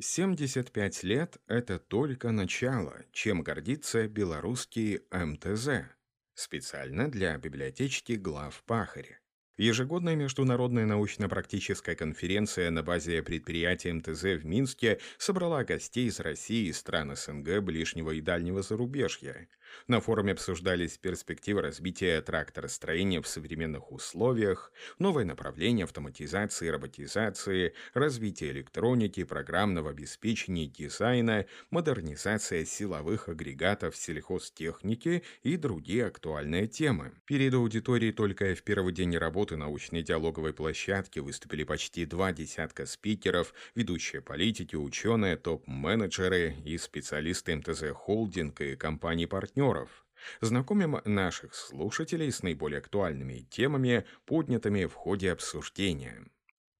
75 лет – это только начало, чем гордится белорусский МТЗ, специально для библиотечки глав Пахаря. Ежегодная международная научно-практическая конференция на базе предприятия МТЗ в Минске собрала гостей из России и стран СНГ, ближнего и дальнего зарубежья. На форуме обсуждались перспективы развития тракторостроения в современных условиях, новое направление автоматизации и роботизации, развитие электроники, программного обеспечения дизайна, модернизация силовых агрегатов сельхозтехники и другие актуальные темы. Перед аудиторией только в первый день работы работы научной диалоговой площадки выступили почти два десятка спикеров, ведущие политики, ученые, топ-менеджеры и специалисты МТЗ Холдинг и компаний-партнеров. Знакомим наших слушателей с наиболее актуальными темами, поднятыми в ходе обсуждения.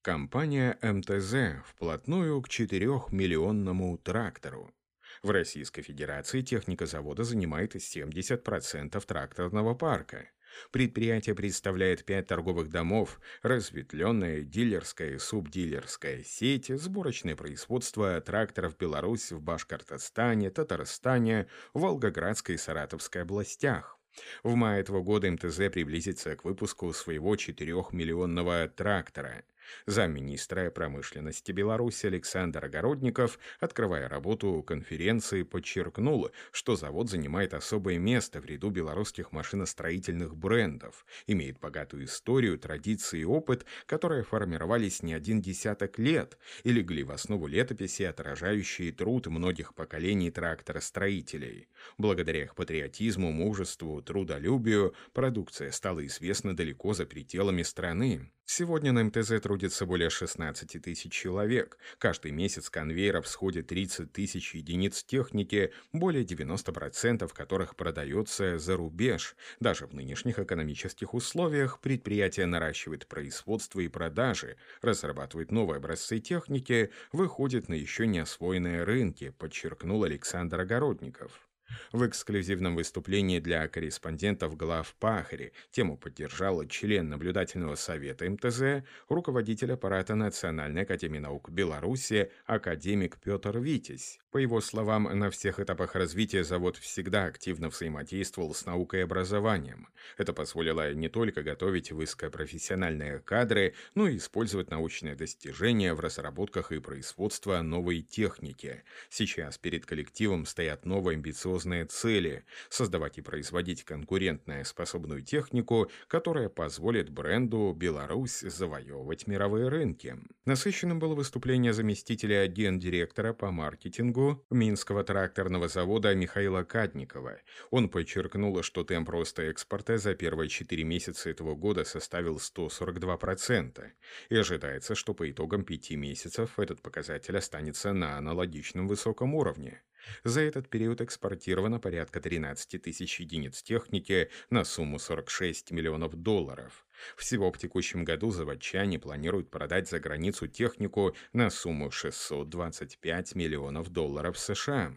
Компания МТЗ вплотную к 4-миллионному трактору. В Российской Федерации техника завода занимает 70% тракторного парка. Предприятие представляет пять торговых домов, разветвленная дилерская и субдилерская сеть, сборочное производство тракторов Беларусь в Башкортостане, Татарстане, Волгоградской и Саратовской областях. В мае этого года МТЗ приблизится к выпуску своего 4-миллионного трактора – Замминистра промышленности Беларуси Александр Огородников, открывая работу конференции, подчеркнул, что завод занимает особое место в ряду белорусских машиностроительных брендов, имеет богатую историю, традиции и опыт, которые формировались не один десяток лет и легли в основу летописи, отражающие труд многих поколений тракторостроителей. Благодаря их патриотизму, мужеству, трудолюбию продукция стала известна далеко за пределами страны. Сегодня на МТЗ трудится более 16 тысяч человек. Каждый месяц конвейеров сходит 30 тысяч единиц техники, более 90% которых продается за рубеж. Даже в нынешних экономических условиях предприятие наращивает производство и продажи, разрабатывает новые образцы техники, выходит на еще не освоенные рынки, подчеркнул Александр Огородников. В эксклюзивном выступлении для корреспондентов глав Пахари тему поддержал член наблюдательного совета МТЗ, руководитель аппарата Национальной академии наук Беларуси, академик Петр Витязь. По его словам, на всех этапах развития завод всегда активно взаимодействовал с наукой и образованием. Это позволило не только готовить высокопрофессиональные кадры, но и использовать научные достижения в разработках и производстве новой техники. Сейчас перед коллективом стоят новые амбициозные амбициозные цели – создавать и производить конкурентную способную технику, которая позволит бренду «Беларусь» завоевывать мировые рынки. Насыщенным было выступление заместителя гендиректора по маркетингу Минского тракторного завода Михаила Кадникова. Он подчеркнул, что темп роста экспорта за первые 4 месяца этого года составил 142%, и ожидается, что по итогам 5 месяцев этот показатель останется на аналогичном высоком уровне. За этот период экспортировано порядка 13 тысяч единиц техники на сумму 46 миллионов долларов. Всего в текущем году заводчане планируют продать за границу технику на сумму 625 миллионов долларов США.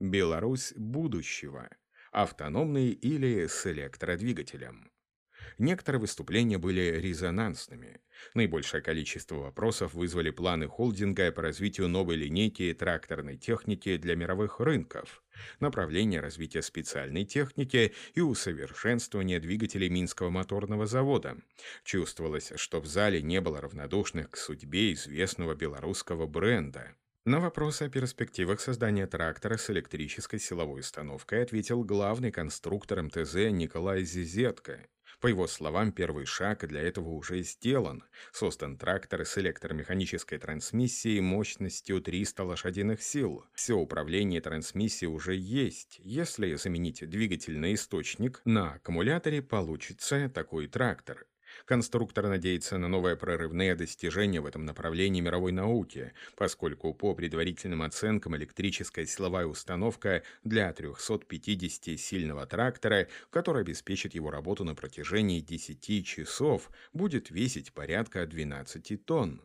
Беларусь будущего. Автономный или с электродвигателем. Некоторые выступления были резонансными. Наибольшее количество вопросов вызвали планы холдинга по развитию новой линейки тракторной техники для мировых рынков, направление развития специальной техники и усовершенствование двигателей Минского моторного завода. Чувствовалось, что в зале не было равнодушных к судьбе известного белорусского бренда. На вопрос о перспективах создания трактора с электрической силовой установкой ответил главный конструктор МТЗ Николай Зизетко. По его словам, первый шаг для этого уже сделан. Создан трактор с электромеханической трансмиссией мощностью 300 лошадиных сил. Все управление трансмиссией уже есть. Если заменить двигательный источник, на аккумуляторе получится такой трактор. Конструктор надеется на новые прорывные достижения в этом направлении мировой науки, поскольку по предварительным оценкам электрическая силовая установка для 350-сильного трактора, который обеспечит его работу на протяжении 10 часов, будет весить порядка 12 тонн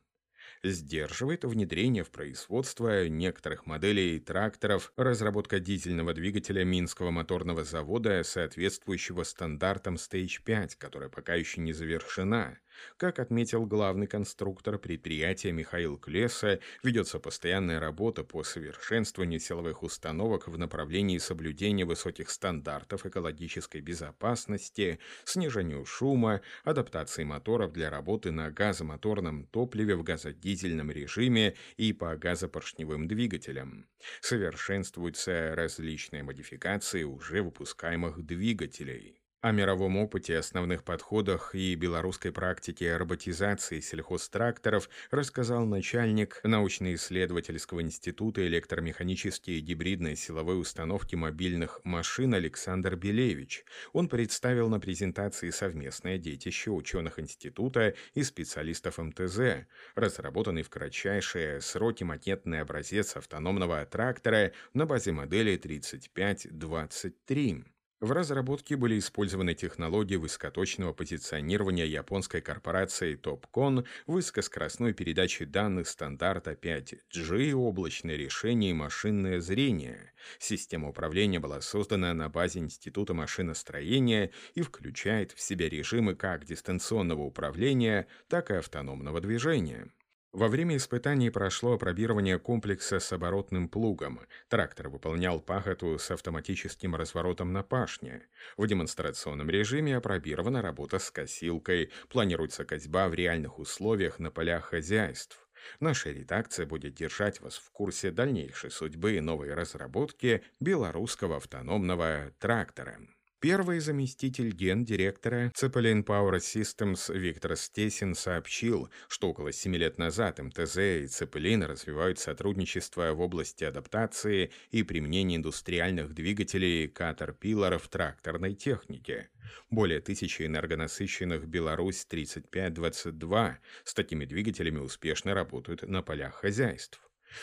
сдерживает внедрение в производство некоторых моделей тракторов, разработка дизельного двигателя Минского моторного завода, соответствующего стандартам Stage 5, которая пока еще не завершена – Как отметил главный конструктор предприятия Михаил Клеса, ведется постоянная работа по совершенствованию силовых установок в направлении соблюдения высоких стандартов экологической безопасности, снижению шума, адаптации моторов для работы на газомоторном топливе в газодизельном режиме и по газопоршневым двигателям. Совершенствуются различные модификации уже выпускаемых двигателей. О мировом опыте, основных подходах и белорусской практике роботизации сельхозтракторов рассказал начальник научно-исследовательского института электромеханические и гибридные силовые установки мобильных машин Александр Белевич. Он представил на презентации совместное детище ученых института и специалистов МТЗ, разработанный в кратчайшие сроки макетный образец автономного трактора на базе модели 3523. В разработке были использованы технологии высокоточного позиционирования японской корпорации Topcon, высокоскоростной передачи данных стандарта 5G, облачное решение и машинное зрение. Система управления была создана на базе Института машиностроения и включает в себя режимы как дистанционного управления, так и автономного движения. Во время испытаний прошло опробирование комплекса с оборотным плугом. Трактор выполнял пахоту с автоматическим разворотом на пашне. В демонстрационном режиме опробирована работа с косилкой. Планируется козьба в реальных условиях на полях хозяйств. Наша редакция будет держать вас в курсе дальнейшей судьбы новой разработки белорусского автономного трактора. Первый заместитель гендиректора Цепелин Power Systems Виктор Стесин сообщил, что около семи лет назад МТЗ и Цепелин развивают сотрудничество в области адаптации и применения индустриальных двигателей Caterpillar в тракторной технике. Более тысячи энергонасыщенных Беларусь-3522 с такими двигателями успешно работают на полях хозяйств.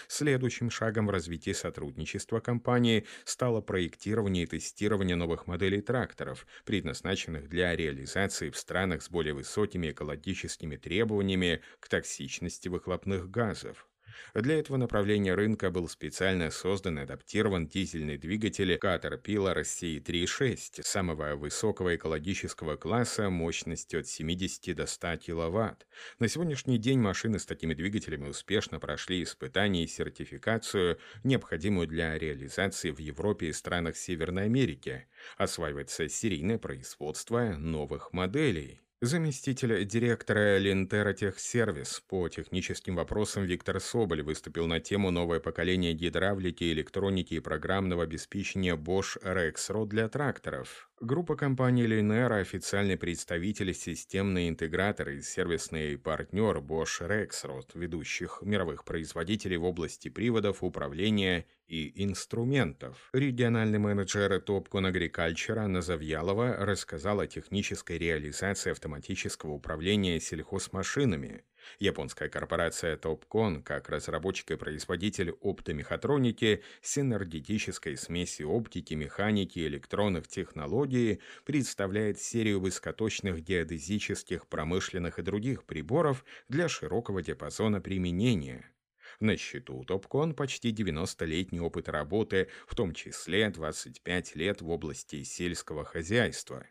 Следующим шагом в развитии сотрудничества компании стало проектирование и тестирование новых моделей тракторов, предназначенных для реализации в странах с более высокими экологическими требованиями к токсичности выхлопных газов. Для этого направления рынка был специально создан и адаптирован дизельный двигатель Caterpillar C36 самого высокого экологического класса мощностью от 70 до 100 кВт. На сегодняшний день машины с такими двигателями успешно прошли испытания и сертификацию, необходимую для реализации в Европе и странах Северной Америки. Осваивается серийное производство новых моделей. Заместитель директора Лентера Техсервис по техническим вопросам Виктор Соболь выступил на тему «Новое поколение гидравлики, электроники и программного обеспечения Bosch Rexroad для тракторов». Группа компаний Linear – официальный представитель, системный интегратор и сервисный партнер Bosch Rexroad, ведущих мировых производителей в области приводов, управления и инструментов. Региональный менеджер Topcon Agriculture Анна Завьялова рассказала о технической реализации автоматического управления сельхозмашинами, Японская корпорация Topcon, как разработчик и производитель оптомехатроники, синергетической смеси оптики, механики и электронных технологий, представляет серию высокоточных геодезических, промышленных и других приборов для широкого диапазона применения. На счету Topcon почти 90-летний опыт работы, в том числе 25 лет в области сельского хозяйства.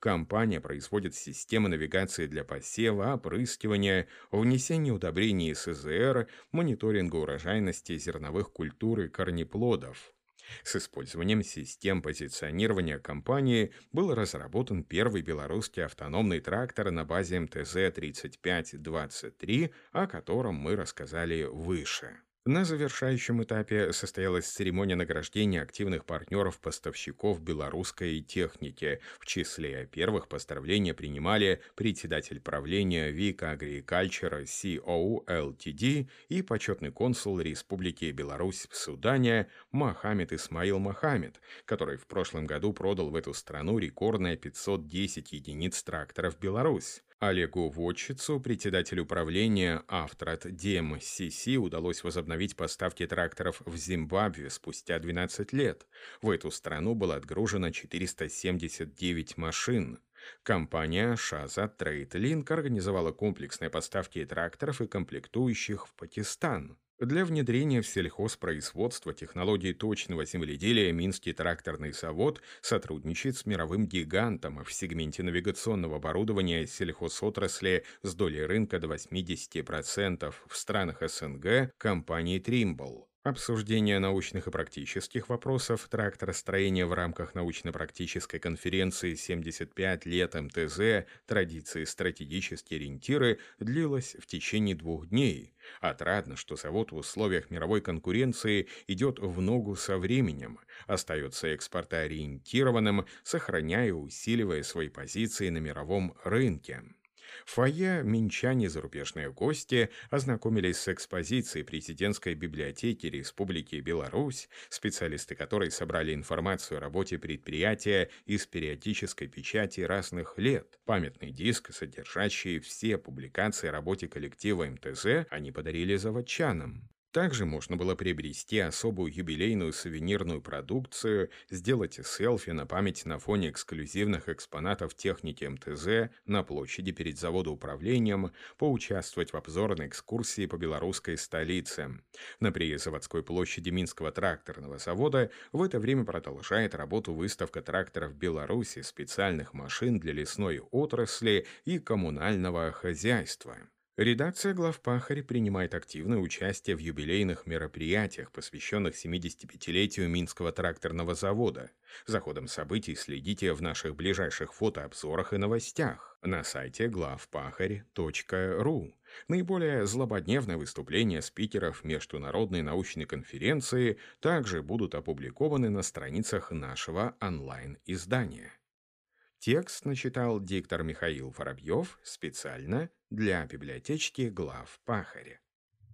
Компания производит системы навигации для посева, опрыскивания, внесения удобрений СЗР, мониторинга урожайности зерновых культур и корнеплодов. С использованием систем позиционирования компании был разработан первый белорусский автономный трактор на базе МТЗ-3523, о котором мы рассказали выше. На завершающем этапе состоялась церемония награждения активных партнеров-поставщиков белорусской техники. В числе первых поздравления принимали председатель правления Вика Agriculture CO Ltd и почетный консул Республики Беларусь в Судане Мохаммед Исмаил Мохаммед, который в прошлом году продал в эту страну рекордные 510 единиц тракторов «Беларусь». Олегу Водчицу, председателю управления Aftrade DMCC, удалось возобновить поставки тракторов в Зимбабве спустя 12 лет. В эту страну было отгружено 479 машин. Компания Shahzad Trade Links организовала комплексные поставки тракторов и комплектующих в Пакистан. Для внедрения в сельхозпроизводство технологий точного земледелия Минский тракторный завод сотрудничает с мировым гигантом в сегменте навигационного оборудования сельхозотрасли с долей рынка до 80% в странах СНГ компанией Trimble. Обсуждение научных и практических вопросов тракторостроения в рамках научно-практической конференции «75 лет МТЗ. Традиции стратегические ориентиры» длилось в течение двух дней. Отрадно, что завод в условиях мировой конкуренции идет в ногу со временем, остается экспортоориентированным, сохраняя и усиливая свои позиции на мировом рынке. В фойе минчане зарубежные гости ознакомились с экспозицией президентской библиотеки Республики Беларусь, специалисты которой собрали информацию о работе предприятия из периодической печати разных лет. Памятный диск, содержащий все публикации о работе коллектива МТЗ, они подарили заводчанам. Также можно было приобрести особую юбилейную сувенирную продукцию, сделать селфи на память на фоне эксклюзивных экспонатов техники МТЗ на площади перед заводоуправлением, поучаствовать в обзорной экскурсии по белорусской столице. На приезаводской площади Минского тракторного завода в это время продолжает работу выставка тракторов Беларуси, специальных машин для лесной отрасли и коммунального хозяйства. Редакция «Главпахарь» принимает активное участие в юбилейных мероприятиях, посвященных 75-летию Минского тракторного завода. За ходом событий следите в наших ближайших фотообзорах и новостях на сайте главпахарь.ру. Наиболее злободневные выступления спикеров Международной научной конференции также будут опубликованы на страницах нашего онлайн-издания. Текст начитал диктор Михаил Воробьев специально для библиотечки глав Пахаря.